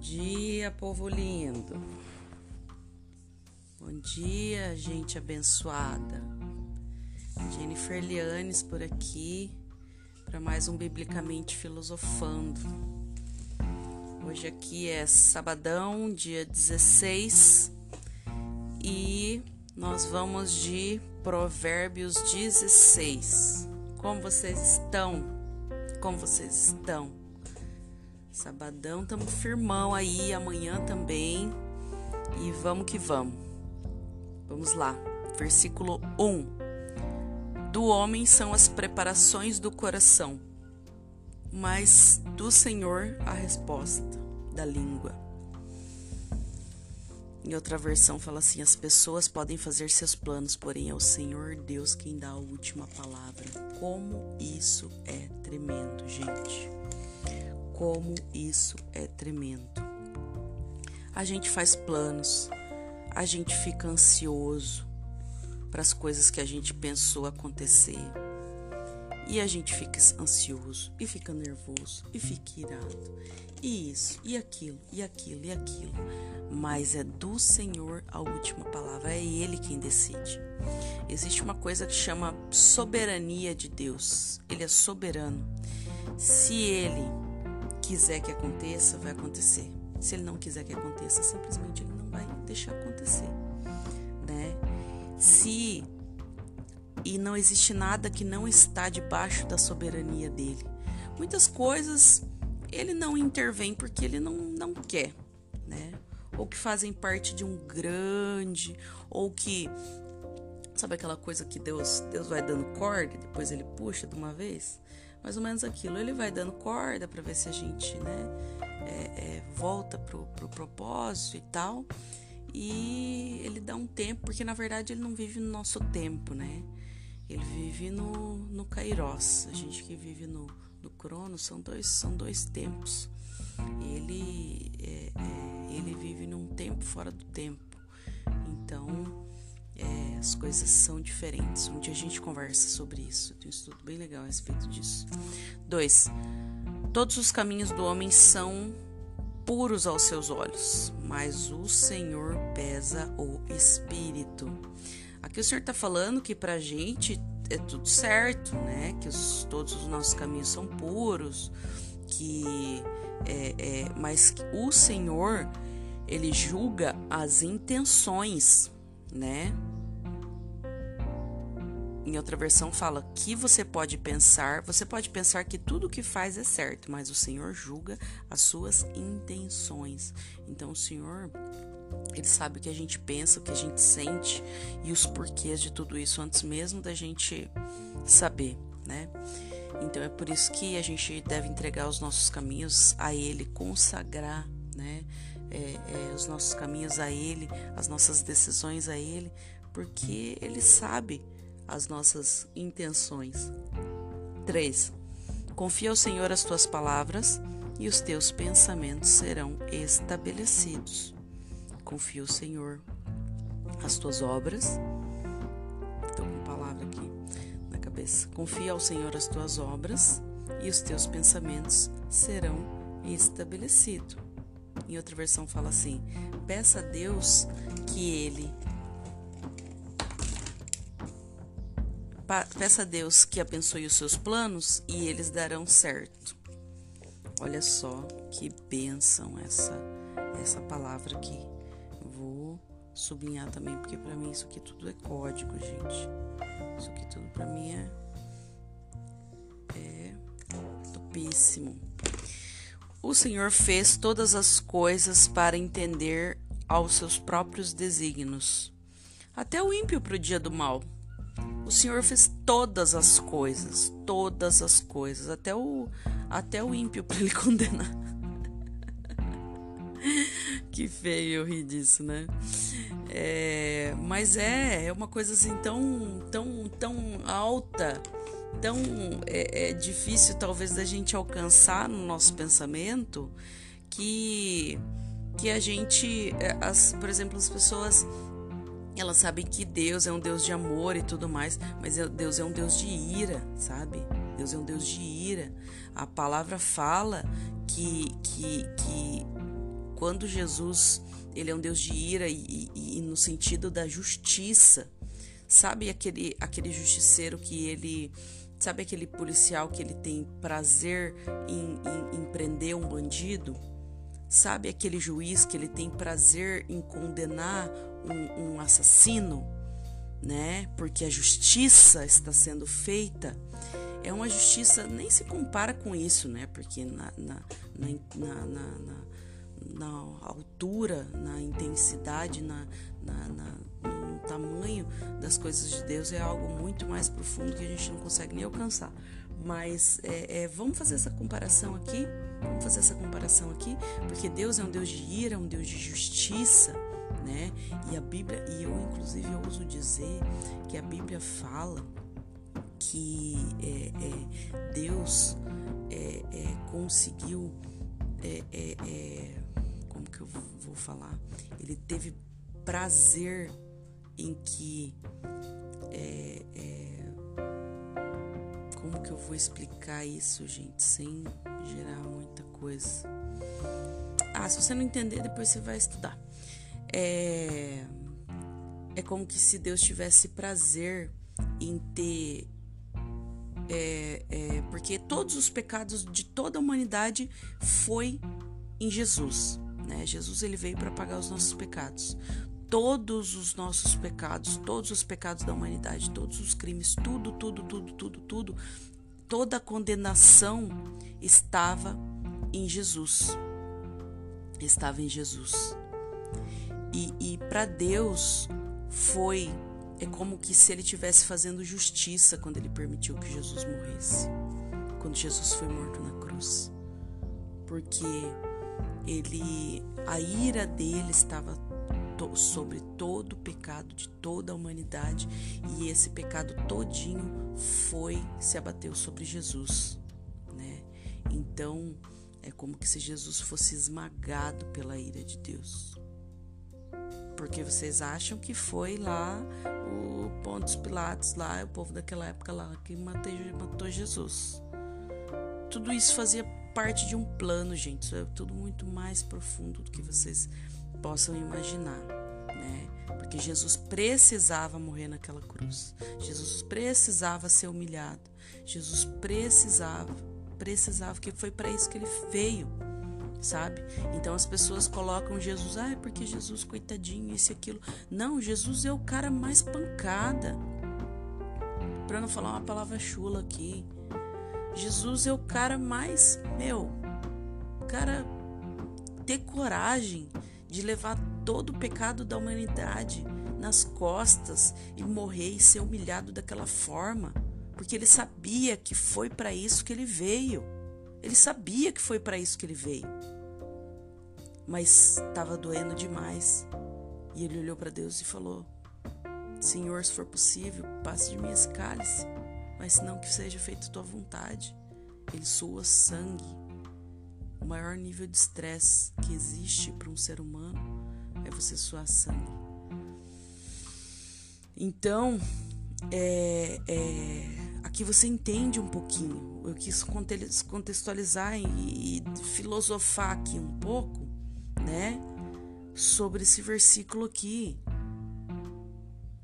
dia, povo lindo. Bom dia, gente abençoada. Jennifer Lianes por aqui para mais um Biblicamente Filosofando. Hoje aqui é sabadão, dia 16, e nós vamos de Provérbios 16. Como vocês estão? Como vocês estão? Sabadão, tamo firmão aí, amanhã também. E vamos que vamos. Vamos lá. Versículo 1. Do homem são as preparações do coração, mas do Senhor a resposta da língua. Em outra versão fala assim: as pessoas podem fazer seus planos, porém é o Senhor Deus quem dá a última palavra. Como isso é tremendo, gente como isso é tremendo. A gente faz planos, a gente fica ansioso para as coisas que a gente pensou acontecer. E a gente fica ansioso, e fica nervoso, e fica irado, e isso, e aquilo, e aquilo, e aquilo. Mas é do Senhor a última palavra, é Ele quem decide. Existe uma coisa que chama soberania de Deus, Ele é soberano. Se Ele quiser que aconteça, vai acontecer. Se ele não quiser que aconteça, simplesmente ele não vai deixar acontecer, né? Se e não existe nada que não está debaixo da soberania dele. Muitas coisas ele não intervém porque ele não, não quer, né? Ou que fazem parte de um grande, ou que sabe aquela coisa que Deus Deus vai dando corda, depois ele puxa de uma vez mais ou menos aquilo. Ele vai dando corda para ver se a gente, né, é, é, volta pro, pro propósito e tal. E ele dá um tempo, porque na verdade ele não vive no nosso tempo, né? Ele vive no, no Kairos. A gente que vive no, no Cronos são dois, são dois tempos. Ele, é, é, ele vive num tempo fora do tempo. Então, é, as coisas são diferentes. Um dia a gente conversa sobre isso. Tem um estudo bem legal a respeito disso. 2. Todos os caminhos do homem são puros aos seus olhos, mas o Senhor pesa o espírito. Aqui o Senhor está falando que para a gente é tudo certo, né? Que os, todos os nossos caminhos são puros, que é, é, mas o Senhor ele julga as intenções, né? Em outra versão fala que você pode pensar, você pode pensar que tudo o que faz é certo, mas o Senhor julga as suas intenções. Então o Senhor, ele sabe o que a gente pensa, o que a gente sente e os porquês de tudo isso antes mesmo da gente saber, né? Então é por isso que a gente deve entregar os nossos caminhos a Ele, consagrar, né? É, é, os nossos caminhos a Ele, as nossas decisões a Ele, porque Ele sabe as nossas intenções. 3. Confia ao Senhor as tuas palavras e os teus pensamentos serão estabelecidos. Confia ao Senhor as tuas obras. Estou com palavra aqui na cabeça. Confia ao Senhor as tuas obras e os teus pensamentos serão estabelecidos. Em outra versão fala assim: peça a Deus que Ele peça a Deus que abençoe os seus planos e eles darão certo. Olha só que bênção essa essa palavra aqui. Vou sublinhar também porque para mim isso aqui tudo é código, gente. Isso aqui tudo para mim é é. O Senhor fez todas as coisas para entender aos seus próprios desígnios. Até o ímpio pro dia do mal. O Senhor fez todas as coisas, todas as coisas, até o até o ímpio para ele condenar. que feio eu rir disso, né? É, mas é, é uma coisa assim tão, tão, tão alta, tão é, é difícil talvez da gente alcançar no nosso pensamento que que a gente, é, as, por exemplo, as pessoas elas sabem que Deus é um Deus de amor e tudo mais, mas é, Deus é um Deus de ira, sabe? Deus é um Deus de ira. A palavra fala que, que, que quando Jesus ele é um Deus de ira e, e, e no sentido da justiça, sabe aquele aquele justiceiro que ele sabe aquele policial que ele tem prazer em, em, em prender um bandido? Sabe aquele juiz que ele tem prazer em condenar um, um assassino, né? Porque a justiça está sendo feita. É uma justiça, nem se compara com isso, né? Porque na, na, na, na, na, altura, na intensidade, na, no tamanho das coisas de Deus é algo muito mais profundo que a gente não consegue nem alcançar. Mas é, é, vamos fazer essa comparação aqui. Vamos fazer essa comparação aqui, porque Deus é um Deus de ira, um Deus de justiça, né? E a Bíblia, e eu inclusive ouso dizer que a Bíblia fala que é, é, Deus é, é conseguiu, é, como que eu vou falar? Ele teve prazer em que como que eu vou explicar isso, gente, sem gerar muita coisa. Ah, se você não entender, depois você vai estudar. É, é como que se Deus tivesse prazer em ter. É, é, porque todos os pecados de toda a humanidade foi em Jesus. Né? Jesus ele veio para pagar os nossos pecados. Todos os nossos pecados, todos os pecados da humanidade, todos os crimes, tudo, tudo, tudo, tudo, tudo, toda a condenação estava em Jesus. Estava em Jesus. E, e para Deus foi é como que se ele tivesse fazendo justiça quando ele permitiu que Jesus morresse, quando Jesus foi morto na cruz, porque ele a ira dele estava to, sobre todo o pecado de toda a humanidade e esse pecado todinho foi se abateu sobre Jesus, né? Então é como que se Jesus fosse esmagado pela ira de Deus. Porque vocês acham que foi lá o Pontos Pilatos, lá o povo daquela época lá que matou, matou Jesus. Tudo isso fazia parte de um plano, gente. Isso é tudo muito mais profundo do que vocês possam imaginar, né? Porque Jesus precisava morrer naquela cruz. Jesus precisava ser humilhado. Jesus precisava precisava, que foi para isso que ele veio, sabe? Então as pessoas colocam Jesus, ah, é porque Jesus, coitadinho, isso e aquilo. Não, Jesus é o cara mais pancada. Para não falar uma palavra chula aqui. Jesus é o cara mais, meu, o cara ter coragem de levar todo o pecado da humanidade nas costas e morrer e ser humilhado daquela forma porque ele sabia que foi para isso que ele veio. Ele sabia que foi para isso que ele veio. Mas estava doendo demais. E ele olhou para Deus e falou: Senhor, se for possível, passe de mim esse cálice, mas não que seja feito tua vontade. Ele sua sangue. O maior nível de estresse que existe para um ser humano é você suar sangue. Então, é, é, aqui você entende um pouquinho. Eu quis contextualizar e, filosofar aqui um pouco, né, sobre esse versículo aqui.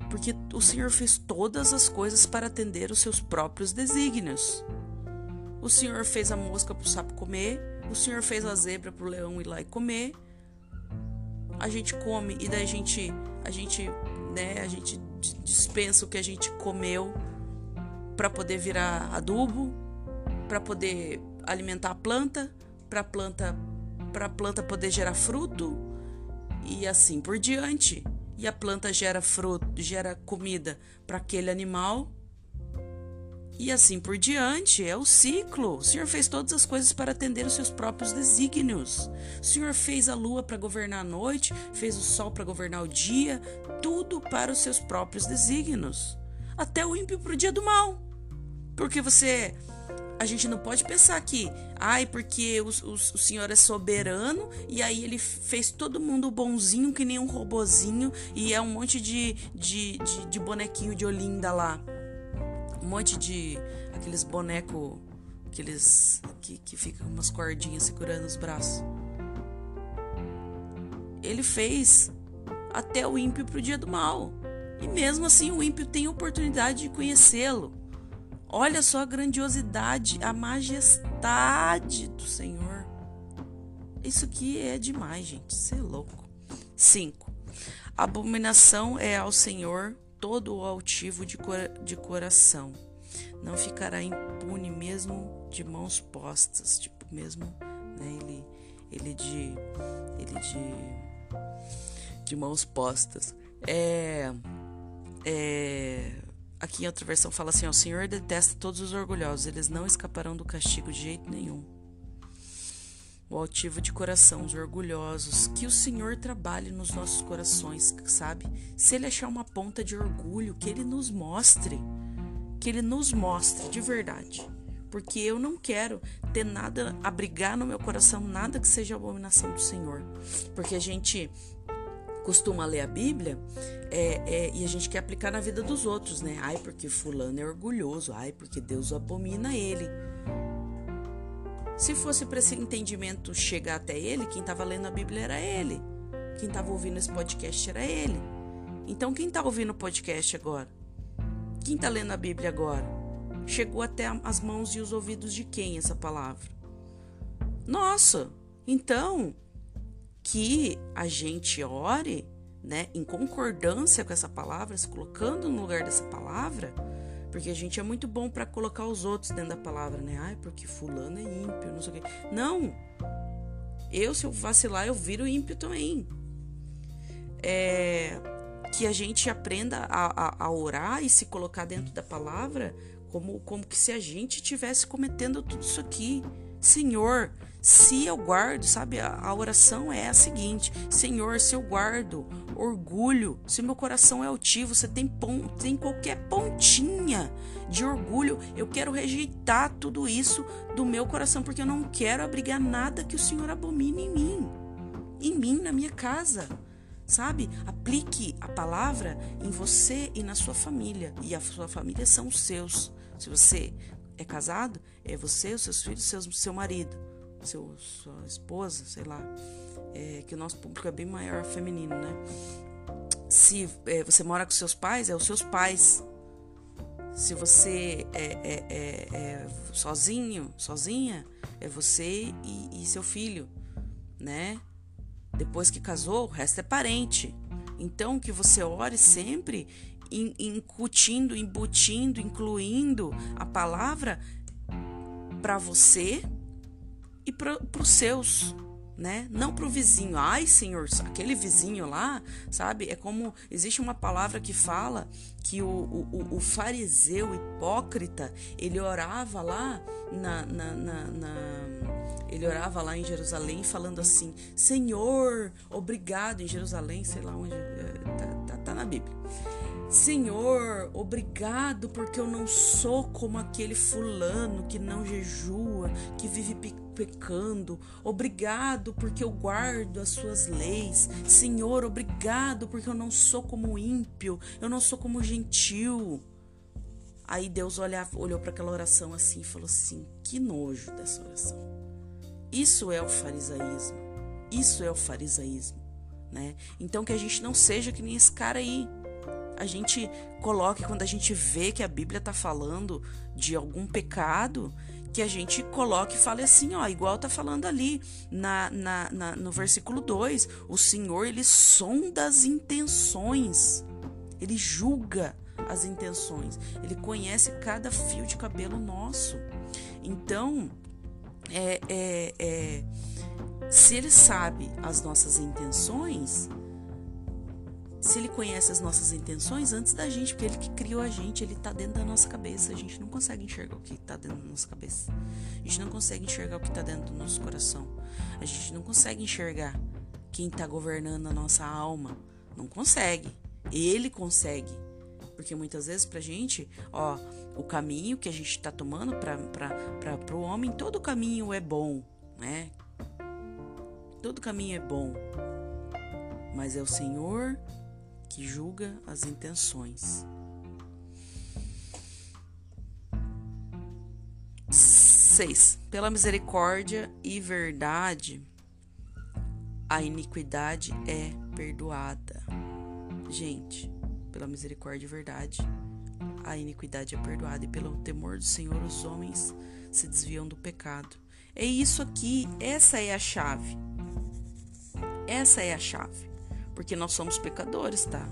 Porque o Senhor fez todas as coisas para atender os seus próprios desígnios. O Senhor fez a mosca para o sapo comer, o Senhor fez a zebra para o leão ir lá e comer. A gente come e daí a gente, a gente, né, a gente dispensa o que a gente comeu para poder virar adubo, para poder alimentar a planta, para planta para a planta poder gerar fruto e assim por diante. E a planta gera fruto, gera comida para aquele animal. E assim por diante, é o ciclo. O Senhor fez todas as coisas para atender os seus próprios desígnios. O Senhor fez a lua para governar a noite, fez o sol para governar o dia, tudo para os seus próprios desígnios. Até o ímpio para o dia do mal. Porque você. A gente não pode pensar que, ai, porque o, o, o, senhor é soberano e aí ele fez todo mundo bonzinho, que nem um robozinho, e é um monte de, de, de, de bonequinho de Olinda lá. Um monte de. aqueles bonecos. Aqueles. que, que ficam com umas cordinhas segurando os braços. ele fez até o ímpio para o dia do mal. E mesmo assim o ímpio tem oportunidade de conhecê-lo. Olha só a grandiosidade, a majestade do Senhor. Isso aqui é demais, gente. Isso é louco. 5. Abominação é ao Senhor todo o altivo de, cora de coração. Não ficará impune mesmo de mãos postas. Tipo, mesmo, né? Ele, ele de. Ele de. De mãos postas. É. É. Aqui em outra versão fala assim: ó, o Senhor detesta todos os orgulhosos, eles não escaparão do castigo de jeito nenhum. O altivo de coração, os orgulhosos, que o Senhor trabalhe nos nossos corações, sabe? Se Ele achar uma ponta de orgulho, que Ele nos mostre, que Ele nos mostre de verdade. Porque eu não quero ter nada, abrigar no meu coração, nada que seja abominação do Senhor. Porque a gente costuma ler a Bíblia é, é, e a gente quer aplicar na vida dos outros, né? Ai, porque fulano é orgulhoso, ai, porque Deus abomina ele. Se fosse para esse entendimento chegar até ele, quem estava lendo a Bíblia era ele. Quem estava ouvindo esse podcast era ele. Então, quem está ouvindo o podcast agora? Quem está lendo a Bíblia agora? Chegou até as mãos e os ouvidos de quem essa palavra? Nossa! Então, que a gente ore, né, em concordância com essa palavra, se colocando no lugar dessa palavra, porque a gente é muito bom para colocar os outros dentro da palavra, né? Ai, porque fulano é ímpio, não sei o quê. Não! Eu, se eu vacilar, eu viro ímpio também. É, que a gente aprenda a, a, a, orar e se colocar dentro da palavra como, como que se a gente tivesse cometendo tudo isso aqui. Senhor, se eu guardo, sabe, a, oração é a seguinte: Senhor, se eu guardo orgulho, se meu coração é altivo, você tem, pon, tem qualquer pontinha de orgulho, eu quero rejeitar tudo isso do meu coração, porque eu não quero abrigar nada que o Senhor abomine em mim, em mim, na minha casa. Sabe? Aplique a palavra em você e na sua família. E a sua família são os seus. Se você é casado, é você, os seus filhos, seu, seu marido seu, sua esposa, sei lá, é, que o nosso público é bem maior feminino, né? Se é, você mora com seus pais, é os seus pais. Se você é, é, é, é sozinho, sozinha, é você e, e seu filho, né? Depois que casou, o resto é parente. Então, que você ore sempre incutindo, embutindo, incluindo a palavra para você e para os seus, né? Não para o vizinho. Ai, Senhor, aquele vizinho lá, sabe? É como existe uma palavra que fala que o, o, o fariseu hipócrita ele orava lá na, na, na, na ele orava lá em Jerusalém falando assim: Senhor, obrigado em Jerusalém, sei lá onde, é, tá, tá, tá na Bíblia. Senhor, obrigado porque eu não sou como aquele fulano que não jejua, que vive pecando. Obrigado porque eu guardo as suas leis. Senhor, obrigado porque eu não sou como ímpio, eu não sou como gentil. Aí Deus olha, olhou para aquela oração assim e falou assim: que nojo dessa oração. Isso é o farisaísmo. Isso é o farisaísmo, né? Então que a gente não seja que nem esse cara aí a gente coloque, quando a gente vê que a Bíblia está falando de algum pecado, que a gente coloque e fale assim, ó, igual tá falando ali na, na, na, no versículo 2, o Senhor, ele sonda as intenções, ele julga as intenções, ele conhece cada fio de cabelo nosso. Então, é, é, é, se ele sabe as nossas intenções, se ele conhece as nossas intenções antes da gente, porque ele que criou a gente, ele tá dentro da nossa cabeça. A gente não consegue enxergar o que tá dentro da nossa cabeça. A gente não consegue enxergar o que tá dentro do nosso coração. A gente não consegue enxergar quem tá governando a nossa alma. Não consegue. Ele consegue. Porque muitas vezes pra gente, ó, o caminho que a gente tá tomando pra, pra, pra, pro homem, todo caminho é bom, né? Todo caminho é bom. Mas é o Senhor que julga as intenções. 6. Pela misericórdia e verdade a iniquidade é perdoada. Gente, pela misericórdia e verdade, a iniquidade é perdoada, e pelo temor do Senhor os homens se desviam do pecado. É isso aqui, essa é a chave. Essa é a chave. Porque nós somos pecadores, tá?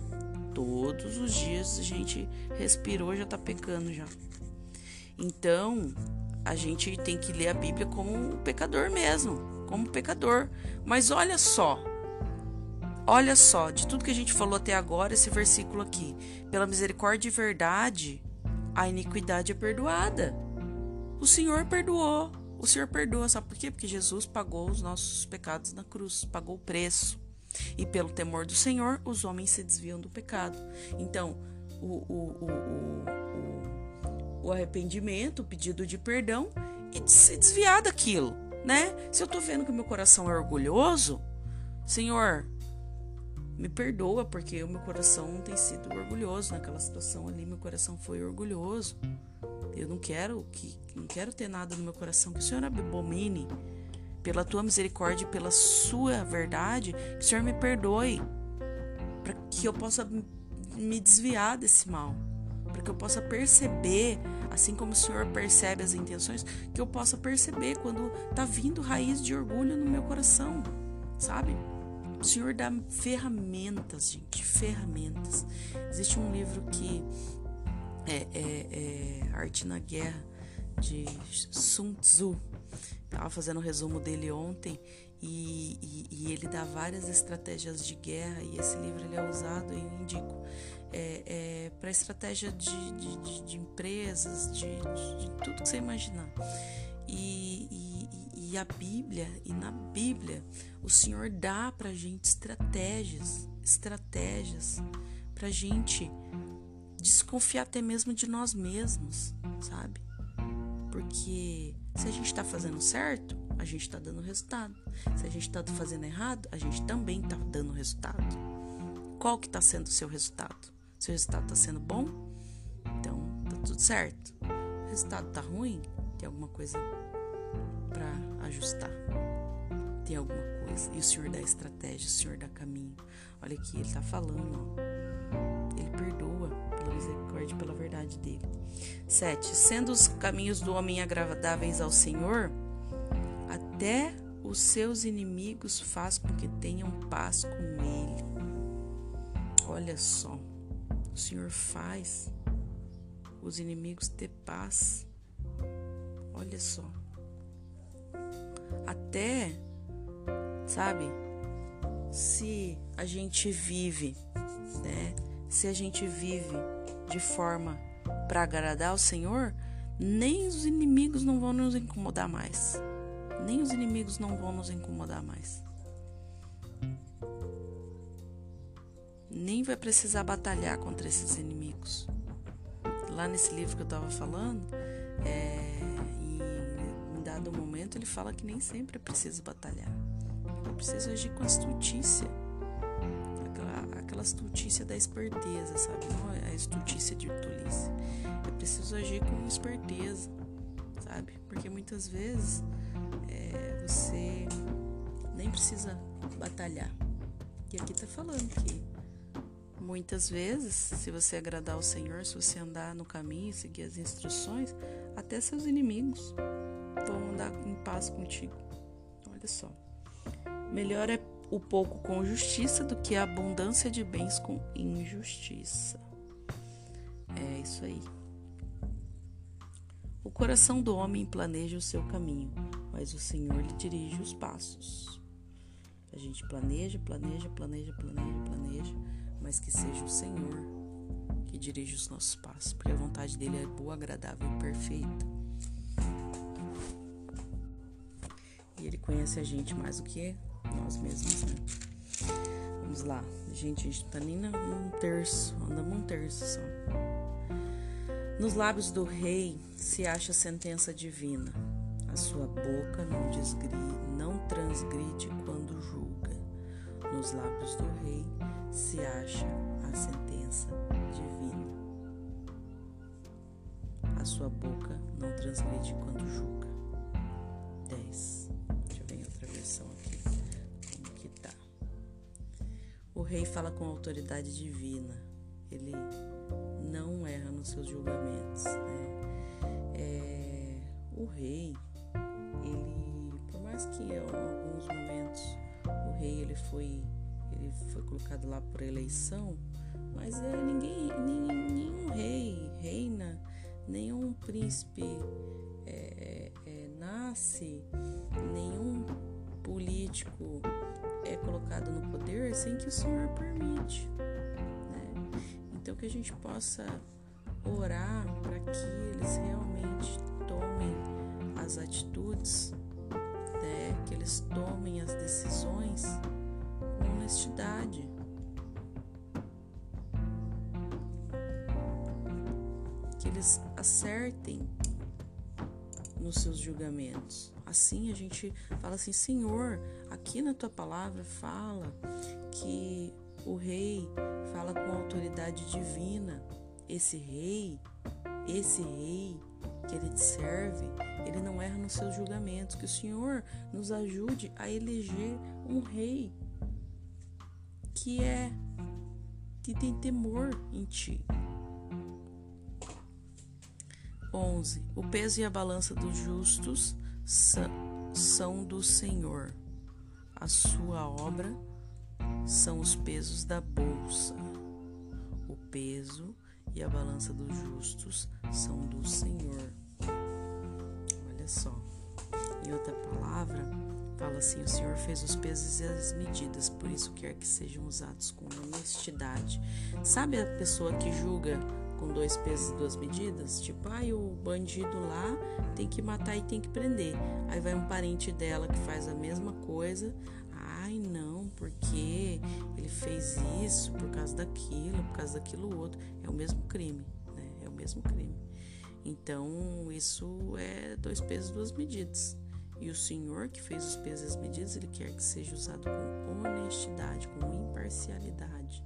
Todos os dias a gente respirou, já tá pecando já. Então, a gente tem que ler a Bíblia como um pecador mesmo, como pecador. Mas olha só, olha só, de tudo que a gente falou até agora, esse versículo aqui. Pela misericórdia e verdade, a iniquidade é perdoada. O Senhor perdoou. O Senhor perdoa, sabe por quê? Porque Jesus pagou os nossos pecados na cruz, pagou o preço. E pelo temor do Senhor, os homens se desviam do pecado. Então, o, o, o, o, arrependimento, o pedido de perdão e se desviar daquilo, né? Se eu tô vendo que o meu coração é orgulhoso, Senhor, me perdoa porque o meu coração tem sido orgulhoso naquela situação ali, meu coração foi orgulhoso. Eu não quero que não quero ter nada no meu coração que o Senhor abomine pela tua misericórdia e pela sua verdade, que o Senhor me perdoe, para que eu possa me desviar desse mal, para que eu possa perceber, assim como o Senhor percebe as intenções, que eu possa perceber quando tá vindo raiz de orgulho no meu coração, sabe? O Senhor dá ferramentas, gente, ferramentas. Existe um livro que é, é, é Arte na Guerra de Sun Tzu Estava fazendo o um resumo dele ontem e, e, e, ele dá várias estratégias de guerra e esse livro ele é usado, eu indico, é, é para estratégia de, de, de, de empresas, de, tudo que você imaginar. E, e, e a Bíblia, e na Bíblia, o Senhor dá para gente estratégias, estratégias para gente desconfiar até mesmo de nós mesmos, sabe? Porque se a gente está fazendo certo, a gente está dando resultado. Se a gente está fazendo errado, a gente também está dando resultado. Qual que está sendo o seu resultado? Seu resultado está sendo bom? Então tá tudo certo. O resultado tá ruim? Tem alguma coisa para ajustar? Tem alguma coisa? E o Senhor dá estratégia, o Senhor dá caminho. Olha aqui, ele está falando, ó. Ele perdoa pela misericórdia pela verdade dele. 7. Sendo os caminhos do homem agradáveis ao Senhor, até os seus inimigos faz com que tenham paz com ele. Olha só, o Senhor faz os inimigos ter paz. Olha só. Até, sabe, se a gente vive, né? Se a gente vive de forma para agradar ao Senhor, nem os inimigos não vão nos incomodar mais. Nem os inimigos não vão nos incomodar mais. Nem vai precisar batalhar contra esses inimigos. Lá nesse livro que eu estava falando, é, em, em dado momento, ele fala que nem sempre é preciso batalhar. É preciso agir com astutícia aquela estultícia da esperteza, sabe? Não é a estultícia de tolice. É preciso agir com esperteza, sabe? Porque muitas vezes é, você nem precisa batalhar. E aqui tá falando que muitas vezes, se você agradar ao Senhor, se você andar no caminho, seguir as instruções, até seus inimigos vão andar em paz contigo. Olha só. Melhor é o pouco com justiça do que a abundância de bens com injustiça. É isso aí. O coração do homem planeja o seu caminho, mas o Senhor lhe dirige os passos. A gente planeja, planeja, planeja, planeja, planeja, mas que seja o Senhor que dirige os nossos passos, porque a vontade dele é boa, agradável e perfeita. E ele conhece a gente mais do que nós mesmos, né? Vamos lá. Gente, a gente tá nem num terço, andamos um terço só. Nos lábios do rei se acha sentença divina. A sua boca não, desgri, não transgride quando julga. Nos lábios do rei se acha a sentença divina. A sua boca não transgride quando julga. 10. Rei fala com autoridade divina. Ele não erra nos seus julgamentos. Né? É, o rei, ele, por mais que em alguns momentos o rei ele foi, ele foi colocado lá por eleição, mas é, ninguém, nenhum, nenhum rei reina, nenhum príncipe é, é, nasce, nenhum político é colocado no poder sem que o Senhor permite. Né? Então que a gente possa orar para que eles realmente tomem as atitudes, né? que eles tomem as decisões com honestidade. Que eles acertem nos seus julgamentos. Assim a gente fala assim: Senhor, aqui na tua palavra fala que o rei fala com autoridade divina. Esse rei, esse rei que ele te serve, ele não erra nos seus julgamentos. Que o Senhor nos ajude a eleger um rei que é que tem temor em ti. 11. O peso e a balança dos justos são do Senhor. A sua obra são os pesos da bolsa. O peso e a balança dos justos são do Senhor. Olha só. Em outra palavra, fala assim: O Senhor fez os pesos e as medidas, por isso quer que sejam usados com honestidade. Sabe a pessoa que julga com dois pesos e duas medidas, tipo, ai, ah, o bandido lá tem que matar e tem que prender. Aí vai um parente dela que faz a mesma coisa. Ai, não, porque ele fez isso por causa daquilo, por causa daquilo outro. É o mesmo crime, né? É o mesmo crime. Então, isso é dois pesos, duas medidas. E o Senhor que fez os pesos e as medidas, ele quer que seja usado com honestidade, com imparcialidade.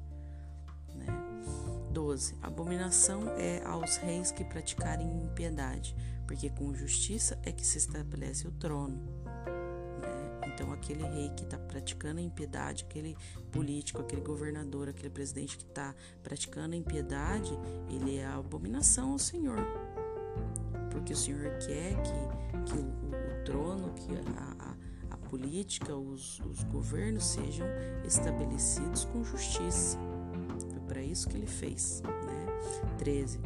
12. Abominação é aos reis que praticarem impiedade, porque com justiça é que se estabelece o trono. Né? Então, aquele rei que está praticando a impiedade, aquele político, aquele governador, aquele presidente que está praticando a impiedade, ele é a abominação ao Senhor. Porque o Senhor quer que, que o, o, trono, que a, a, a política, os, os governos sejam estabelecidos com justiça para isso que ele fez. Né? 13.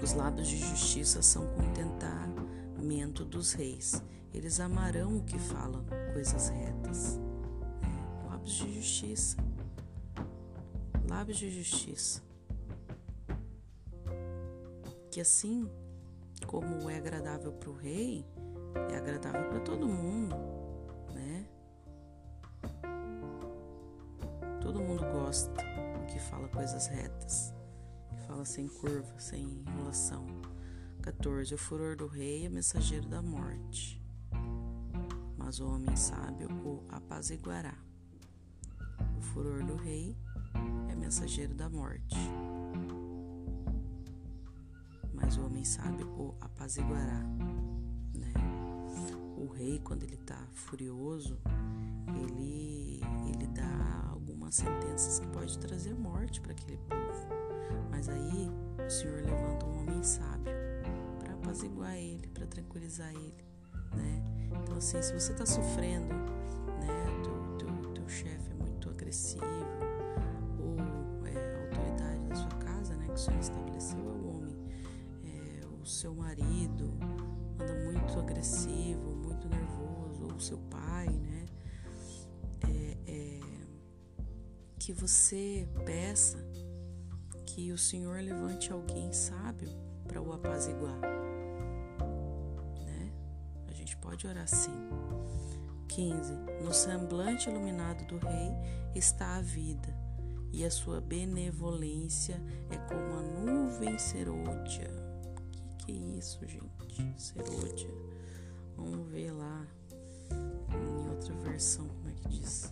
Os lábios de justiça são contentamento dos reis. Eles amarão o que falam coisas retas. Né? Lábios de justiça. Lábios de justiça. Que assim como é agradável para o rei, é agradável para todo mundo, né? Todo mundo gosta que fala coisas retas, que fala sem curva, sem enrolação. 14. O furor do rei é mensageiro da morte, mas o homem sábio o apaziguará. O furor do rei é mensageiro da morte, mas o homem sábio o apaziguará. Né? O rei, quando ele está furioso, ele, ele dá algumas sentenças que pode trazer morte para aquele povo. Mas aí o Senhor levanta um homem sábio para apaziguar ele, para tranquilizar ele, né? Então assim, se você está sofrendo, né, teu, teu, teu chefe é muito agressivo ou é, a autoridade da sua casa, né, que o Senhor estabeleceu é o homem, é, o seu marido anda muito agressivo, muito nervoso, ou o seu pai, né? Que você peça que o Senhor levante alguém sábio para o apaziguar. Né? A gente pode orar assim. 15. No semblante iluminado do rei está a vida, e a sua benevolência é como a nuvem serôdia. O que, que é isso, gente? Serôdia. Vamos ver lá em outra versão como é que diz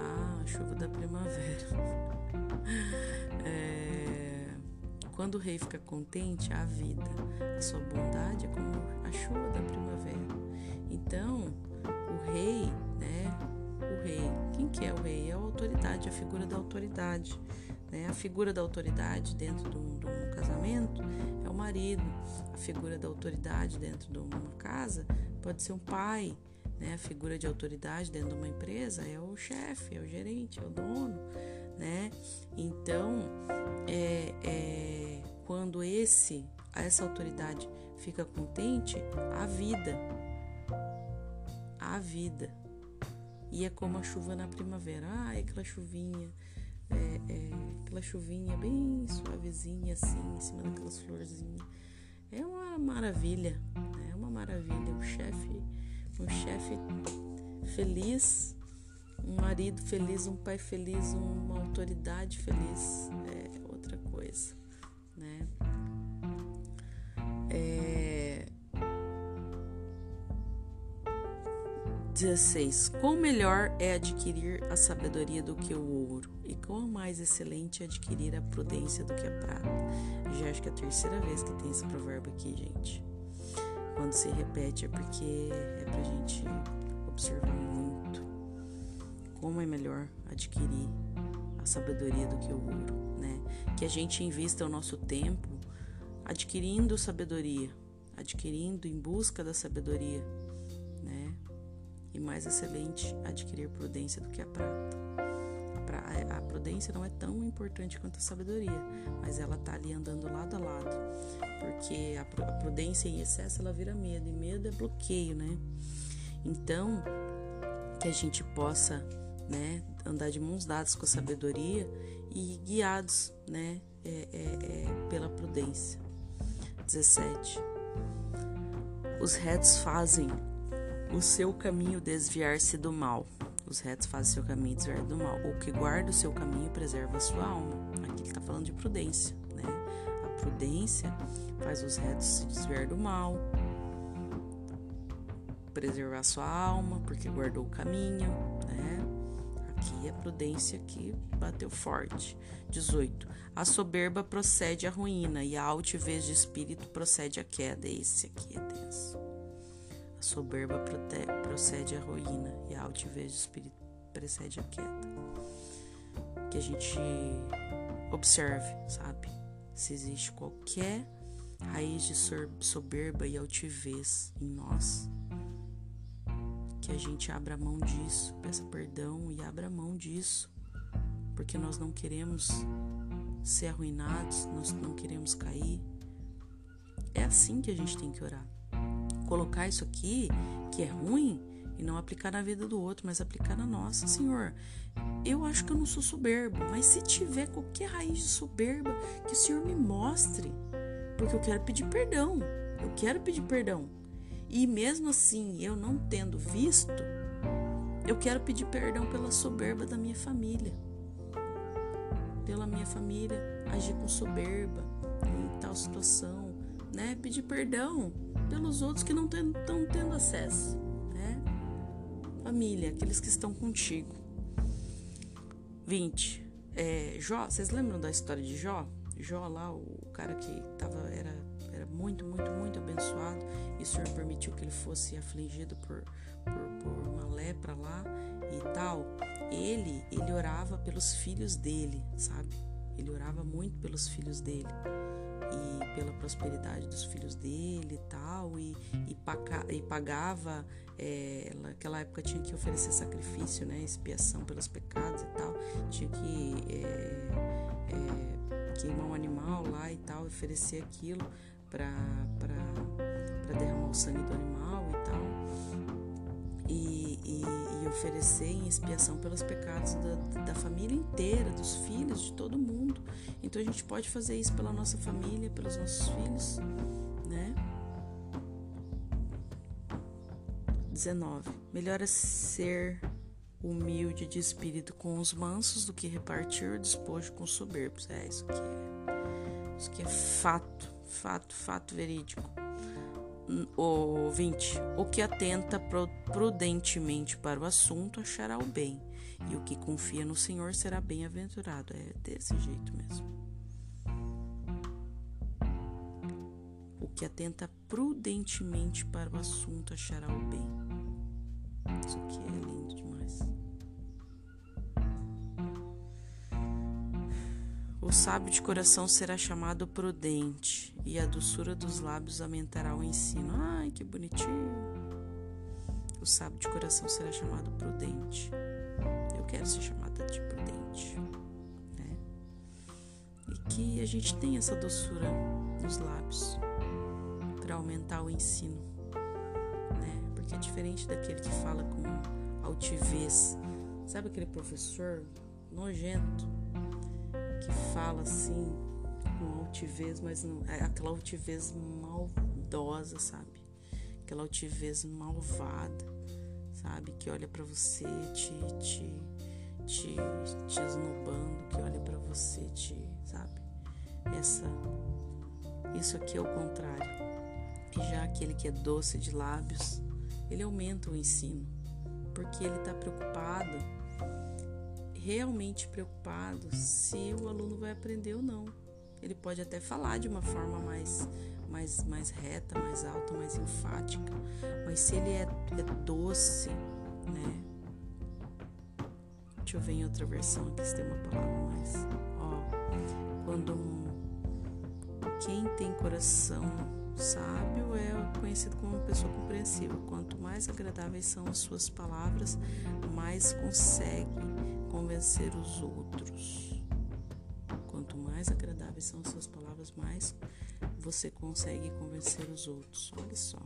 a chuva da primavera. É, quando o rei fica contente, a vida, a sua bondade é como a chuva da primavera. Então, o rei, né? O rei, quem que é o rei? É o autoridade, a figura da autoridade. Né? A figura da autoridade dentro de um, de um casamento é o marido, a figura da autoridade dentro de uma casa pode ser um pai, né? A figura de autoridade dentro de uma empresa é o chefe, é o gerente, é o dono, né? Então, é, é, quando esse, essa autoridade fica contente, a vida, a vida. E é como a chuva na primavera. Ah, aquela chuvinha, é, é, aquela chuvinha bem suavezinha assim, em cima daquelas florzinhas. É uma maravilha, é uma maravilha. O chefe um chefe feliz, um marido feliz, um pai feliz, uma autoridade feliz é outra coisa, né? É... 16. Quão melhor é adquirir a sabedoria do que o ouro, e quão mais excelente é adquirir a prudência do que a prata. Já acho que é a terceira vez que tem esse provérbio aqui, gente quando se repete é porque é pra gente observar muito como é melhor adquirir a sabedoria do que o ouro, né? Que a gente invista o nosso tempo adquirindo sabedoria, adquirindo em busca da sabedoria, né? E mais excelente, adquirir prudência do que a prata. A prudência não é tão importante quanto a sabedoria, mas ela tá ali andando lado a lado porque a prudência em excesso ela vira medo e medo é bloqueio, né? Então, que a gente possa, né, andar de mãos dadas com a sabedoria e guiados, né, é, é, é, pela prudência. 17. Os retos fazem o seu caminho desviar-se do mal. Os retos fazem seu caminho desviar do mal. O que guarda o seu caminho preserva a sua alma. Aqui ele está falando de prudência, né? A prudência faz os retos se desviar do mal, preservar sua alma, porque guardou o caminho, né? Aqui a prudência que bateu forte. 18. A soberba procede à ruína e a altivez de espírito procede à queda. Esse aqui é tenso. A soberba procede à ruína e a altivez de espírito precede à queda. Que a gente observe, sabe? Se existe qualquer raiz de soberba e altivez em nós. Que a gente abra mão disso, peça perdão e abra mão disso, porque nós não queremos ser arruinados, nós não queremos cair. É assim que a gente tem que orar. Colocar isso aqui, que é ruim, e não aplicar na vida do outro, mas aplicar na nossa. Senhor, eu acho que eu não sou soberbo, mas se tiver qualquer raiz de soberba, que o Senhor me mostre porque eu quero pedir perdão. Eu quero pedir perdão. E mesmo assim, eu não tendo visto, eu quero pedir perdão pela soberba da minha família. Pela minha família agir com soberba em tal situação, né? Pedir perdão pelos outros que não estão tendo acesso, né? Família, aqueles que estão contigo. 20. É, Jó, vocês lembram da história de Jó? Jó lá, o cara que tava, era, era muito, muito, muito abençoado e o Senhor permitiu que ele fosse afligido por, por, por uma lepra lá e tal. Ele, ele orava pelos filhos dele, sabe? Ele orava muito pelos filhos dele e pela prosperidade dos filhos dele e tal, e, e, paga, e pagava, é, naquela época tinha que oferecer sacrifício, né, expiação pelos pecados e tal, tinha que é, é, queimar um animal lá e tal, oferecer aquilo para derramar o sangue do animal e tal. E, e, e, oferecer em expiação pelos pecados da, da família inteira, dos filhos, de todo mundo. Então a gente pode fazer isso pela nossa família, pelos nossos filhos, né? 19. Melhor é ser humilde de espírito com os mansos do que repartir o despojo com os soberbos. É isso que é. Isso que é fato, fato, fato verídico. O 20. O que atenta prudentemente para o assunto achará o bem, e o que confia no Senhor será bem-aventurado. É desse jeito mesmo. O que atenta prudentemente para o assunto achará o bem. Isso aqui é lindo demais. O sábio de coração será chamado prudente, e a doçura dos lábios aumentará o ensino. Ai, que bonitinho! O sábio de coração será chamado prudente. Eu quero ser chamada de prudente. Né? E que a gente tenha essa doçura nos lábios para aumentar o ensino. Né? Porque é diferente daquele que fala com altivez. Sabe aquele professor nojento que fala assim com altivez, mas não, é aquela altivez maldosa, sabe? Aquela altivez malvada, sabe? Que olha para você te, te, te, te esnobando, que olha para você te, sabe? Essa, isso aqui é o contrário. E já aquele que é doce de lábios, ele aumenta o ensino, porque ele está preocupado realmente preocupado se o aluno vai aprender ou não. Ele pode até falar de uma forma mais, mais, mais reta, mais alta, mais enfática, mas se ele é, é doce, né? Deixa eu ver em outra versão aqui se tem uma palavra mais. Ó, quando um, quem tem coração sábio é conhecido como uma pessoa compreensiva. Quanto mais agradáveis são as suas palavras, mais consegue convencer os outros. Quanto mais agradáveis são suas palavras, mais você consegue convencer os outros. Olha só,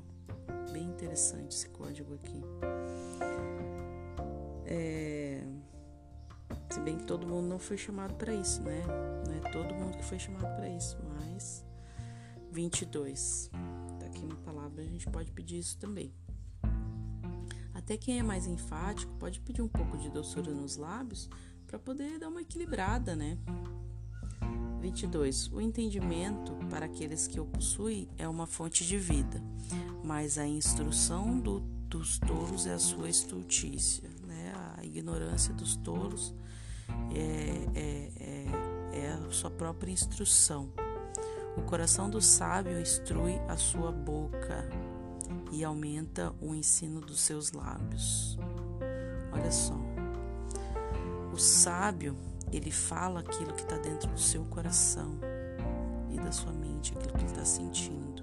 bem interessante esse código aqui. É... Se bem que todo mundo não foi chamado para isso, né? Não é todo mundo que foi chamado para isso, mas 22. Tá aqui na palavra, a gente pode pedir isso também. Até quem é mais enfático pode pedir um pouco de doçura nos lábios para poder dar uma equilibrada, né? 22. O entendimento para aqueles que o possuem é uma fonte de vida, mas a instrução do, dos touros é a sua estultícia, né? A ignorância dos touros é, é, é, é a sua própria instrução. O coração do sábio instrui a sua boca, e aumenta o ensino dos seus lábios. Olha só. O sábio, ele fala aquilo que está dentro do seu coração e da sua mente, aquilo que ele está sentindo.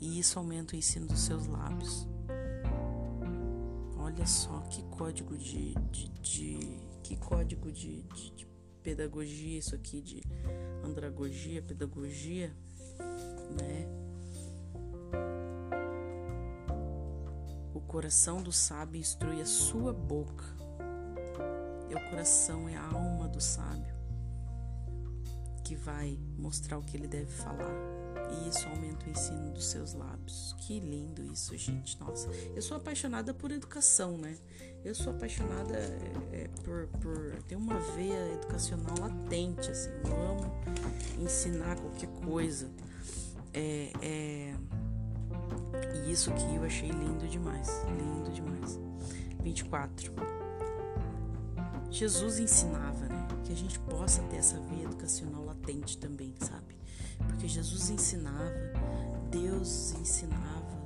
E isso aumenta o ensino dos seus lábios. Olha só que código de, de, de que código de, de, de pedagogia isso aqui de andragogia, pedagogia, né? coração do sábio instrui a sua boca. E o coração é a alma do sábio que vai mostrar o que ele deve falar. E isso aumenta o ensino dos seus lábios. Que lindo isso, gente. Nossa, eu sou apaixonada por educação, né? Eu sou apaixonada é, é por, por ter uma veia educacional latente, assim. Eu amo ensinar qualquer coisa. É, é, e isso que eu achei lindo demais, lindo demais. 24. Jesus ensinava, né? Que a gente possa ter essa veia educacional latente também, sabe? Porque Jesus ensinava, Deus ensinava,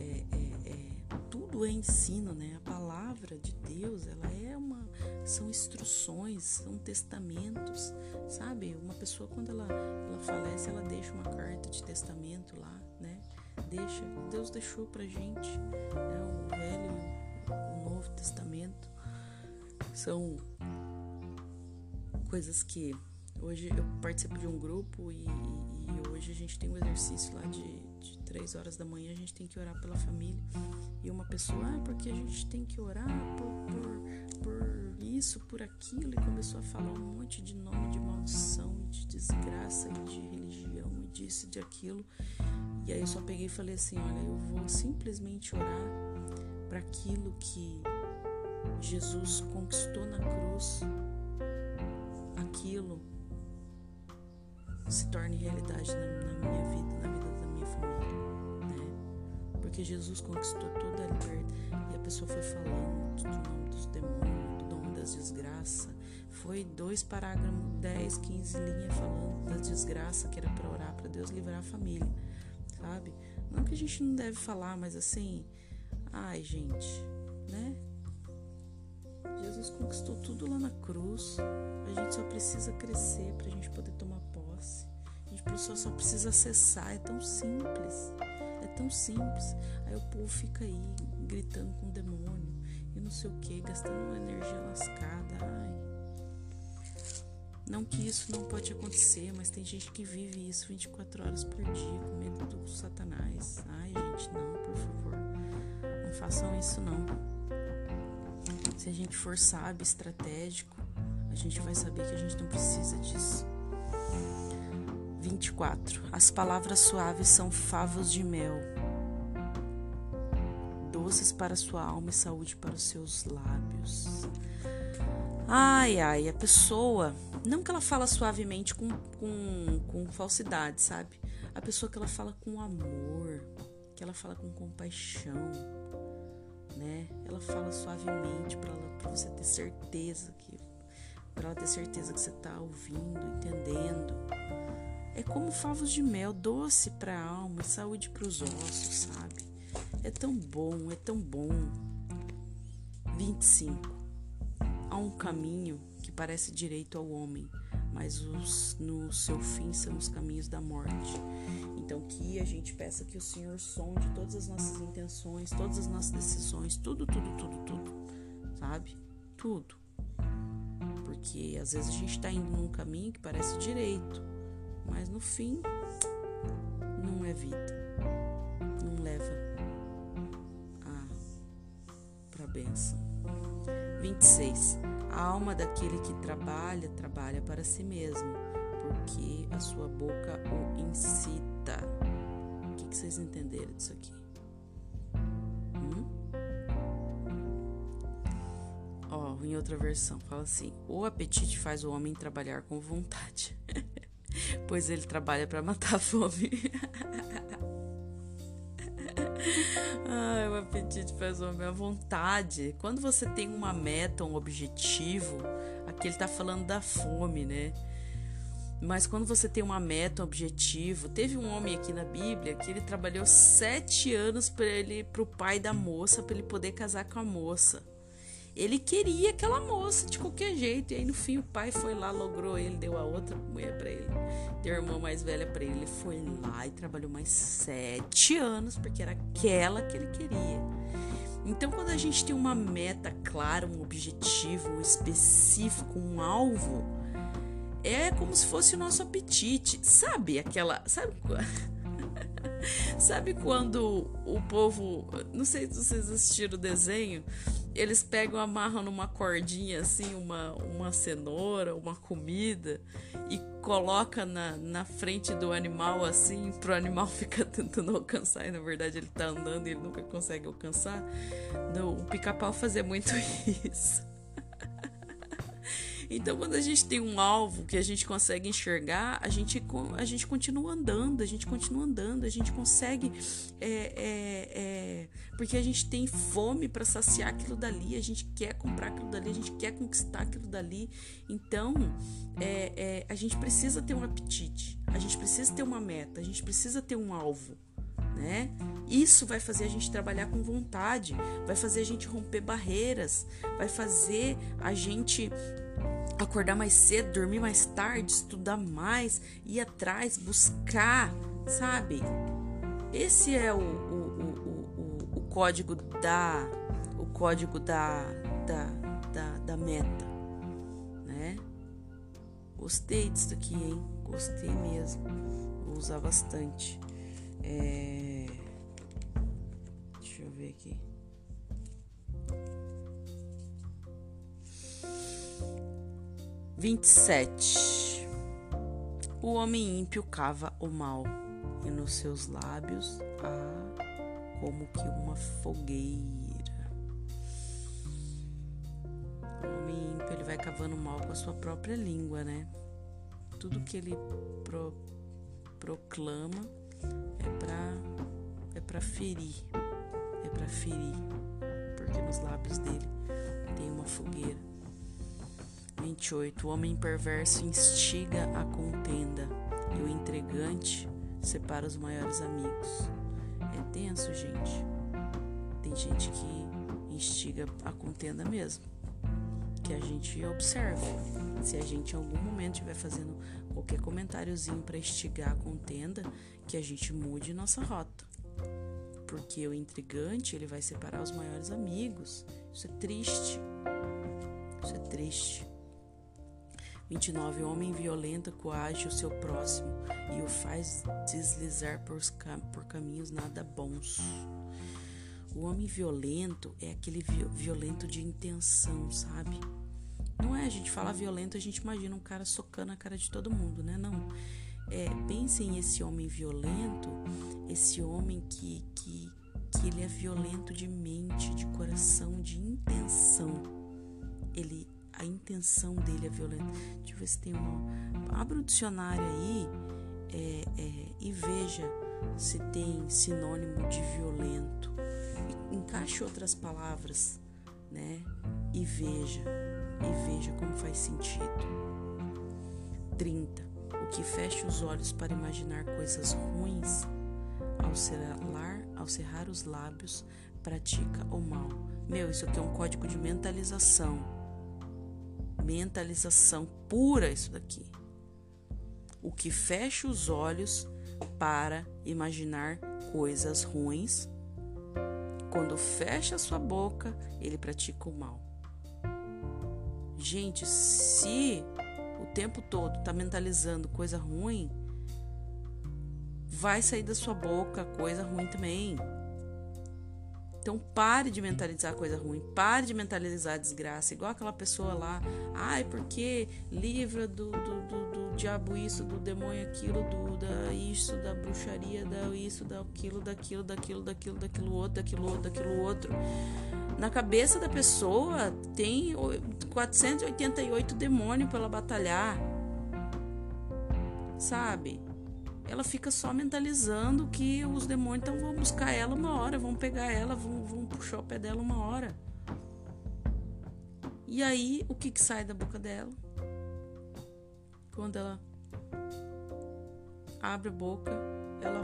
é, é, é, tudo é ensino, né? A palavra de Deus, ela é uma, são instruções, são testamentos, sabe? Uma pessoa quando ela, ela falece, ela deixa uma carta de testamento lá, né? deixa, Deus deixou pra gente, né? o Velho o Novo Testamento são coisas que hoje eu participo de um grupo e, e hoje a gente tem um exercício lá de, de três horas da manhã, a gente tem que orar pela família e uma pessoa, ah, porque a gente tem que orar por, por, por isso, por aquilo, e começou a falar um monte de nome de maldição, de desgraça e de religião e disso de aquilo. E aí eu só peguei e falei assim: olha, eu vou simplesmente orar para aquilo que Jesus conquistou na cruz, aquilo se torne realidade na, na minha vida, na vida da minha família, né? Porque Jesus conquistou toda a liberdade e a pessoa foi falando do nome dos demônios, do nome das desgraças. Foi dois parágrafos, 10, 15 linhas falando das desgraças que era para orar para Deus livrar a família sabe? Não que a gente não deve falar, mas assim, ai, gente, né? Jesus conquistou tudo lá na cruz. A gente só precisa crescer para a gente poder tomar posse. A gente só, só precisa acessar. É tão simples. É tão simples. Aí o povo fica aí gritando com o demônio e não sei o que, gastando uma energia lascada. Ai. Não que isso não pode acontecer, mas tem gente que vive isso 24 horas por dia com medo do Satanás. Ai, gente, não, por favor. Não façam isso não. Se a gente for sábio, estratégico, a gente vai saber que a gente não precisa disso. 24. As palavras suaves são favos de mel, doces para sua alma e saúde para os seus lábios. Ai, ai, a pessoa, não que ela fala suavemente com, com, com falsidade, sabe? A pessoa que ela fala com amor, que ela fala com compaixão, né? Ela fala suavemente para você ter certeza que para ela ter certeza que você está ouvindo, entendendo. É como favos de mel, doce para a alma, saúde para os ossos, sabe? É tão bom, é tão bom. 25. Há um caminho que parece direito ao homem, mas os, no seu fim são os caminhos da morte. Então, que a gente peça que o Senhor sonde todas as nossas intenções, todas as nossas decisões, tudo, tudo, tudo, tudo, sabe? Tudo. Porque às vezes a gente está indo num caminho que parece direito, mas no fim não é vida, não leva a para bênção. 26. A alma daquele que trabalha, trabalha para si mesmo, porque a sua boca o incita. O que, que vocês entenderam disso aqui? Hum? Ó, em outra versão, fala assim: o apetite faz o homem trabalhar com vontade, pois ele trabalha para matar a fome. Ai, o apetite faz o homem à vontade. Quando você tem uma meta, um objetivo, aqui ele tá falando da fome, né? Mas quando você tem uma meta, um objetivo, teve um homem aqui na Bíblia que ele trabalhou sete anos para ele, para o pai da moça, para ele poder casar com a moça. Ele queria aquela moça de qualquer jeito. E aí no fim o pai foi lá, logrou ele, deu a outra mulher para ele, deu a irmã mais velha para ele. Ele foi lá e trabalhou mais sete anos porque era aquela que ele queria. Então, quando a gente tem uma meta clara, um objetivo específico, um alvo, é como se fosse o nosso apetite. Sabe aquela. Sabe. Sabe quando o povo. Não sei se vocês assistiram o desenho eles pegam, amarram numa cordinha assim uma, uma cenoura, uma comida e coloca na, na frente do animal assim, pro animal ficar tentando alcançar e na verdade ele tá andando e ele nunca consegue alcançar. Não, o pica-pau fazia muito isso. Então, quando a gente tem um alvo que a gente consegue enxergar, a gente, a gente continua andando, a gente continua andando, a gente consegue. É, é, é, porque a gente tem fome para saciar aquilo dali, a gente quer comprar aquilo dali, a gente quer conquistar aquilo dali. Então, é, é, a gente precisa ter um apetite, a gente precisa ter uma meta, a gente precisa ter um alvo. Né? Isso vai fazer a gente trabalhar com vontade, vai fazer a gente romper barreiras, vai fazer a gente acordar mais cedo, dormir mais tarde, estudar mais, ir atrás, buscar, sabe? Esse é o, o, o, o, código da o código da, da, da, da meta, né? Gostei disso aqui, hein? Gostei mesmo. Vou usar bastante. É... Deixa eu ver aqui. 27. O homem ímpio cava o mal, e nos seus lábios há como que uma fogueira. O homem ímpio ele vai cavando mal com a sua própria língua, né? Tudo que ele pro, proclama é para é para ferir, é para ferir, porque nos lábios dele tem uma fogueira. 28. O homem perverso instiga a contenda e o entregante separa os maiores amigos. É tenso, gente. Tem gente que instiga a contenda mesmo. que a gente observe. Se a gente em algum momento estiver fazendo qualquer comentáriozinho para instigar a contenda, que a gente mude nossa rota. Porque o intrigante, ele vai separar os maiores amigos. Isso é triste. Isso é triste. 29. O homem violento coage o seu próximo e o faz deslizar por, por caminhos nada bons. O homem violento é aquele violento de intenção, sabe? Não é a gente fala violento, a gente imagina um cara socando a cara de todo mundo, né? Não. É, pensem esse homem violento, esse homem que, que, que ele é violento de mente, de coração, de intenção. Ele a intenção dele é violenta. Deixa eu ver se tem uma. Abra o dicionário aí é, é, e veja se tem sinônimo de violento. Encaixe outras palavras, né? E veja, e veja como faz sentido. 30. O que fecha os olhos para imaginar coisas ruins, ao cerrar, ao cerrar os lábios, pratica o mal. Meu, isso aqui é um código de mentalização mentalização pura isso daqui. O que fecha os olhos para imaginar coisas ruins, quando fecha sua boca, ele pratica o mal. Gente, se o tempo todo está mentalizando coisa ruim, vai sair da sua boca coisa ruim também. Então pare de mentalizar coisa ruim, pare de mentalizar desgraça, igual aquela pessoa lá, ai, porque livra do, do, do, do diabo isso, do demônio aquilo, do da isso, da bruxaria, da isso, daquilo, daquilo, daquilo, daquilo, daquilo outro, daquilo outro, daquilo outro. Na cabeça da pessoa tem 488 demônios para ela batalhar. Sabe? ela fica só mentalizando que os demônios então vão buscar ela uma hora, vão pegar ela, vão, vão puxar o pé dela uma hora. E aí, o que, que sai da boca dela? Quando ela abre a boca, ela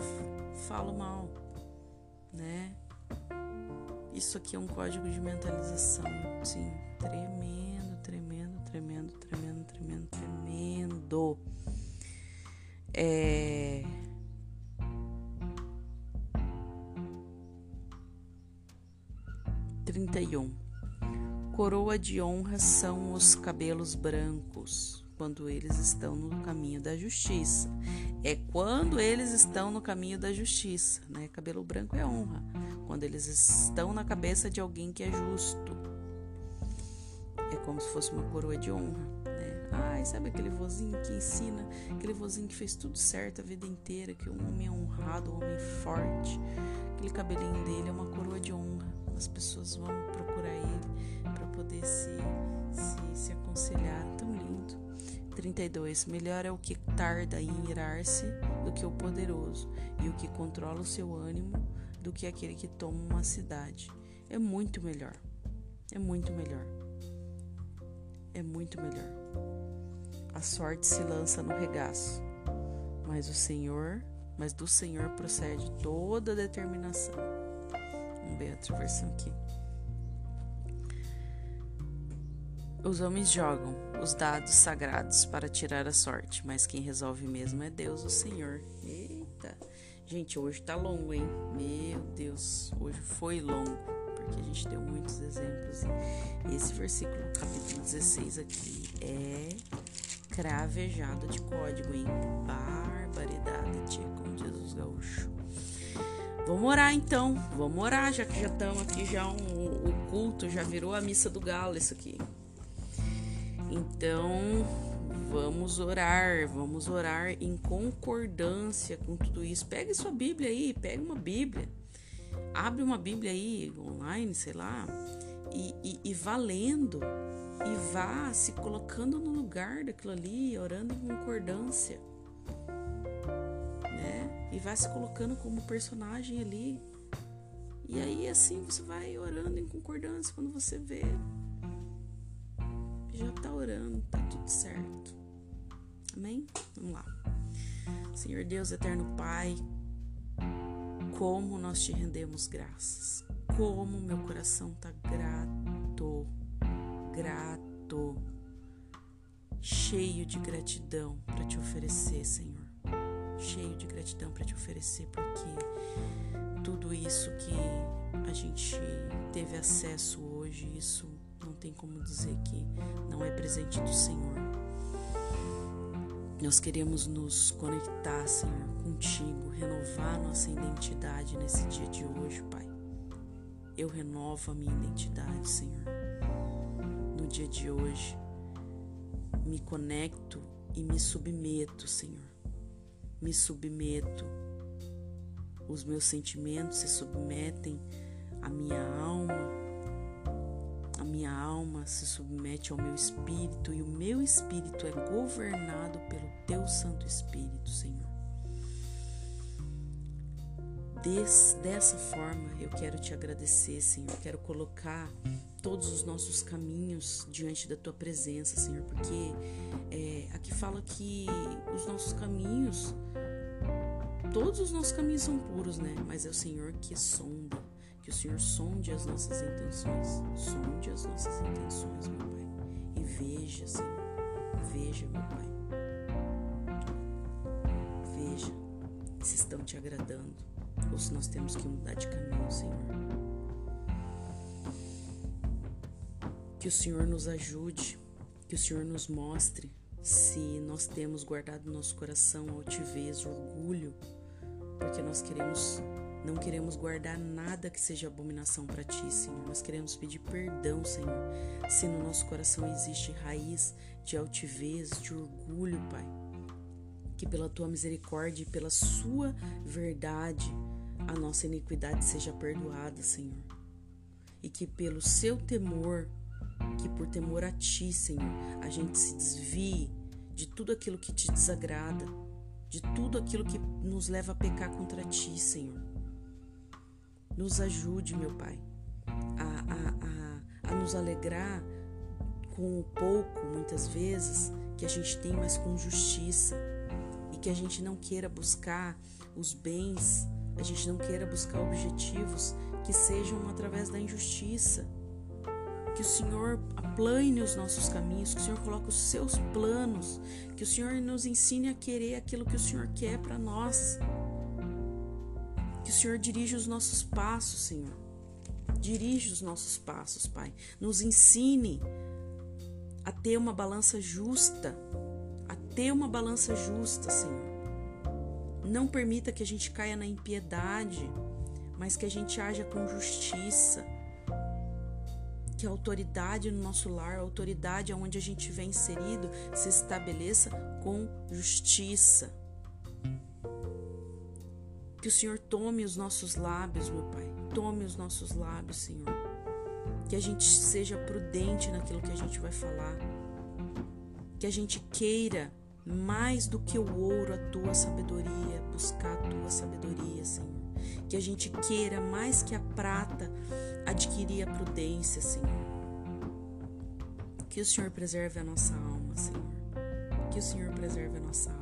fala mal, né? Isso aqui é um código de mentalização, sim, tremendo, tremendo, tremendo, tremendo, tremendo, tremendo. É... Trinta e um. Coroa de honra são os cabelos brancos, quando eles estão no caminho da justiça. É quando eles estão no caminho da justiça, né? Cabelo branco é honra, quando eles estão na cabeça de alguém que é justo. É como se fosse uma coroa de honra. Ai, sabe aquele vozinho que ensina, aquele vozinho que fez tudo certo a vida inteira, que um homem é honrado, um homem forte. Aquele cabelinho dele é uma coroa de honra. As pessoas vão procurar ele para poder se, se, se aconselhar. Tão lindo. 32. Melhor é o que tarda em irar-se do que o poderoso, e o que controla o seu ânimo do que aquele que toma uma cidade. É muito melhor. É muito melhor. É muito melhor a sorte se lança no regaço, mas o Senhor, mas do Senhor procede toda a determinação. Vamos ver outra versão aqui. Os homens jogam os dados sagrados para tirar a sorte, mas quem resolve mesmo é Deus, o Senhor. Eita! Gente, hoje tá longo, hein? Meu Deus, hoje foi longo, porque a gente deu muitos exemplos. E esse versículo, capítulo 16 aqui, é cravejado de código, hein? Barbaridade, tia, como diz os gaúchos. Vamos orar então, vamos orar, já que já estamos aqui, já um, o culto já virou a missa do galo isso aqui. Então, vamos orar, vamos orar em concordância com tudo isso. Pegue sua Bíblia aí, pegue uma Bíblia, abre uma Bíblia aí online, sei lá, e, e, e valendo e vá se colocando no lugar daquilo ali, orando em concordância, né? E vá se colocando como personagem ali. E aí assim você vai orando em concordância quando você vê tudo certo. Amém? Vamos lá. Senhor Deus, eterno Pai, como nós te rendemos graças. Como meu coração tá grato grato cheio de gratidão para te oferecer, Senhor. Cheio de gratidão para te oferecer, porque tudo isso que a gente teve acesso hoje, isso tem como dizer que não é presente do Senhor. Nós queremos nos conectar, Senhor, contigo, renovar nossa identidade nesse dia de hoje, Pai. Eu renovo a minha identidade, Senhor. No dia de hoje, me conecto e me submeto, Senhor. Me submeto. Os meus sentimentos se submetem à minha alma. Minha alma se submete ao meu espírito e o meu espírito é governado pelo teu Santo Espírito, Senhor. Des, dessa forma eu quero te agradecer, Senhor. Quero colocar todos os nossos caminhos diante da tua presença, Senhor, porque é, aqui fala que os nossos caminhos, todos os nossos caminhos são puros, né? Mas é o Senhor que sonda, que o Senhor sonde as nossas intenções, sonde as nossas intenções, meu Pai, e veja, Senhor, veja, meu Pai, veja se estão te agradando ou se nós temos que mudar de caminho, Senhor. Que o Senhor nos ajude, que o Senhor nos mostre se nós temos guardado no nosso coração altivez, orgulho, porque nós queremos não queremos guardar nada que seja abominação para ti, Senhor. Nós queremos pedir perdão, Senhor, se no nosso coração existe raiz de altivez, de orgulho, Pai. Que pela tua misericórdia e pela sua verdade a nossa iniquidade seja perdoada, Senhor. E que pelo seu temor que por temor a Ti, Senhor, a gente se desvie de tudo aquilo que te desagrada, de tudo aquilo que nos leva a pecar contra Ti, Senhor. Nos ajude, meu Pai, a, a, a, a nos alegrar com o pouco, muitas vezes, que a gente tem, mas com justiça. E que a gente não queira buscar os bens, a gente não queira buscar objetivos que sejam através da injustiça que o Senhor aplane os nossos caminhos, que o Senhor coloque os seus planos, que o Senhor nos ensine a querer aquilo que o Senhor quer para nós. Que o Senhor dirija os nossos passos, Senhor. Dirige os nossos passos, Pai. Nos ensine a ter uma balança justa, a ter uma balança justa, Senhor. Não permita que a gente caia na impiedade, mas que a gente haja com justiça que a autoridade no nosso lar, a autoridade onde a gente vem inserido, se estabeleça com justiça. Que o Senhor tome os nossos lábios, meu Pai. Tome os nossos lábios, Senhor. Que a gente seja prudente naquilo que a gente vai falar. Que a gente queira mais do que o ouro a tua sabedoria, buscar a tua sabedoria, Senhor. Que a gente queira mais que a prata adquirir a prudência, Senhor. Que o Senhor preserve a nossa alma, Senhor. Que o Senhor preserve a nossa alma.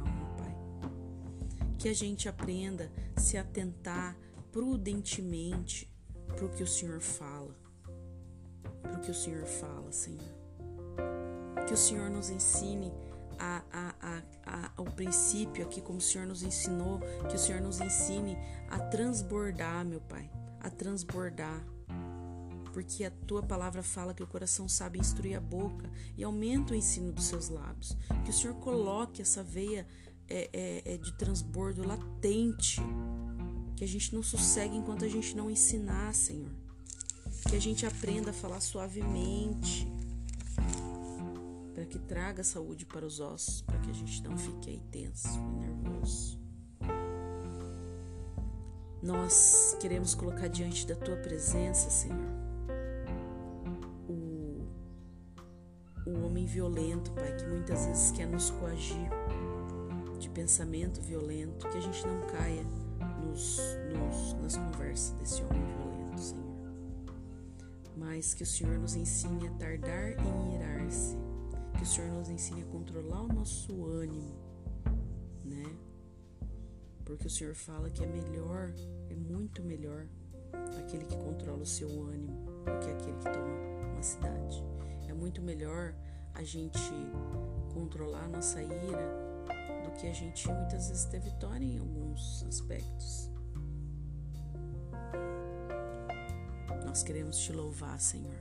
Que a gente aprenda a se atentar prudentemente para o que o Senhor fala. Para o que o Senhor fala, Senhor. Que o Senhor nos ensine a, a, a, ao princípio aqui, como o Senhor nos ensinou, que o Senhor nos ensine a transbordar, meu Pai, a transbordar porque a tua palavra fala que o coração sabe instruir a boca e aumenta o ensino dos seus lábios. Que o Senhor coloque essa veia é, é, é de transbordo latente, que a gente não sossegue enquanto a gente não ensinar, Senhor. Que a gente aprenda a falar suavemente, para que traga saúde para os ossos, para que a gente não fique aí tenso e nervoso. Nós queremos colocar diante da tua presença, Senhor, o homem violento, Pai, que muitas vezes quer nos coagir de pensamento violento, que a gente não caia nos, nos, nas conversas desse homem violento, Senhor. Mas que o Senhor nos ensine a tardar em irar-se, que o Senhor nos ensine a controlar o nosso ânimo, né? Porque o Senhor fala que é melhor, é muito melhor aquele que controla o seu ânimo do que aquele que toma uma cidade. É muito melhor a gente controlar a nossa ira do que a gente muitas vezes ter vitória em alguns aspectos. Nós queremos te louvar, Senhor,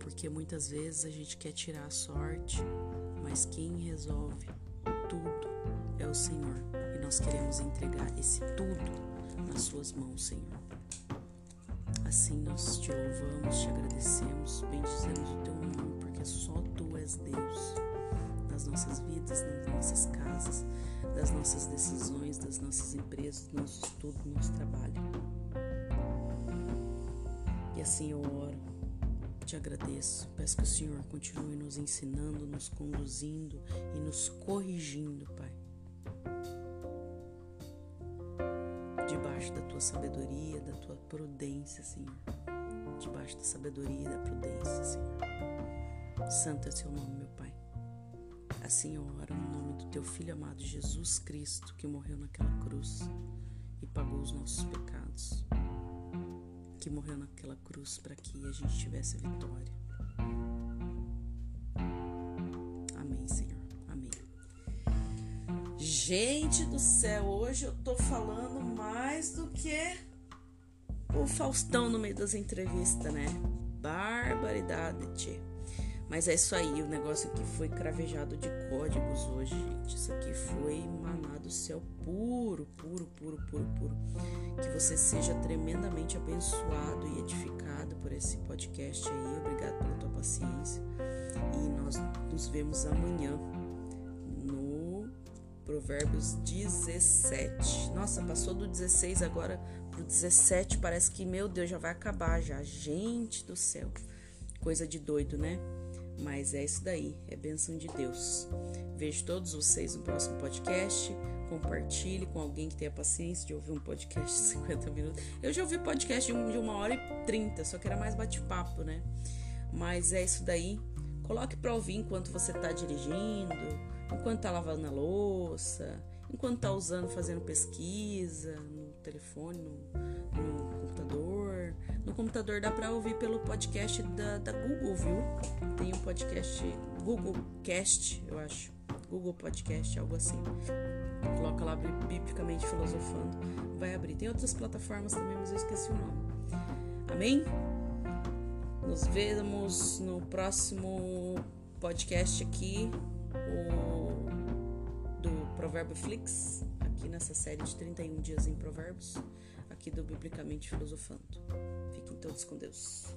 porque muitas vezes a gente quer tirar a sorte, mas quem resolve tudo é o Senhor e nós queremos entregar esse tudo nas Suas mãos, Senhor. Assim nós te louvamos, te agradecemos, bendizemos o teu nome, porque só tu és Deus nas nossas vidas, nas nossas casas, das nossas decisões, das nossas empresas, do nosso estudo, do nosso trabalho. E assim eu oro, te agradeço, peço que o Senhor continue nos ensinando, nos conduzindo e nos corrigindo, Pai. debaixo da tua sabedoria, da tua prudência, Senhor. Debaixo da sabedoria e da prudência, Senhor. Santo é seu nome, eu oro no nome do teu Filho amado Jesus Cristo, que morreu naquela cruz e pagou os nossos pecados. Que morreu naquela cruz para que a gente tivesse vitória. Amém, Senhor. Amém. Gente do céu, hoje eu tô falando mais do que o Faustão no meio das entrevistas, né? Barbaridade, tchê. Mas é isso aí, o negócio aqui foi cravejado de códigos hoje, gente. Isso aqui foi maná do céu puro, puro, puro, puro, puro. Que você seja tremendamente abençoado e edificado por esse podcast aí. Obrigado pela tua paciência. E nós nos vemos amanhã Provérbios 17. Nossa, passou do 16 agora pro 17. Parece que, meu Deus, já vai acabar já. Gente do céu. Coisa de doido, né? Mas é isso daí, é bênção de Deus. Vejo todos vocês no próximo podcast. Compartilhe com alguém que tenha paciência de ouvir um podcast de 50 minutos. Eu já ouvi podcast de uma hora e 30, só que era mais bate-papo, né? Mas é isso daí. Coloque para ouvir enquanto você está dirigindo, enquanto tá lavando a louça, enquanto tá usando, fazendo pesquisa no telefone, no, no computador. No computador dá para ouvir pelo podcast da, da Google, viu? Tem um podcast Google Cast, eu acho. Google Podcast, algo assim. Coloca lá biblicamente filosofando, vai abrir. Tem outras plataformas também, mas eu esqueci o nome. Amém? Nos vemos no próximo podcast aqui, o do Provérbio Flix, aqui nessa série de 31 dias em Provérbios, aqui do Biblicamente Filosofando. Fiquem todos com Deus.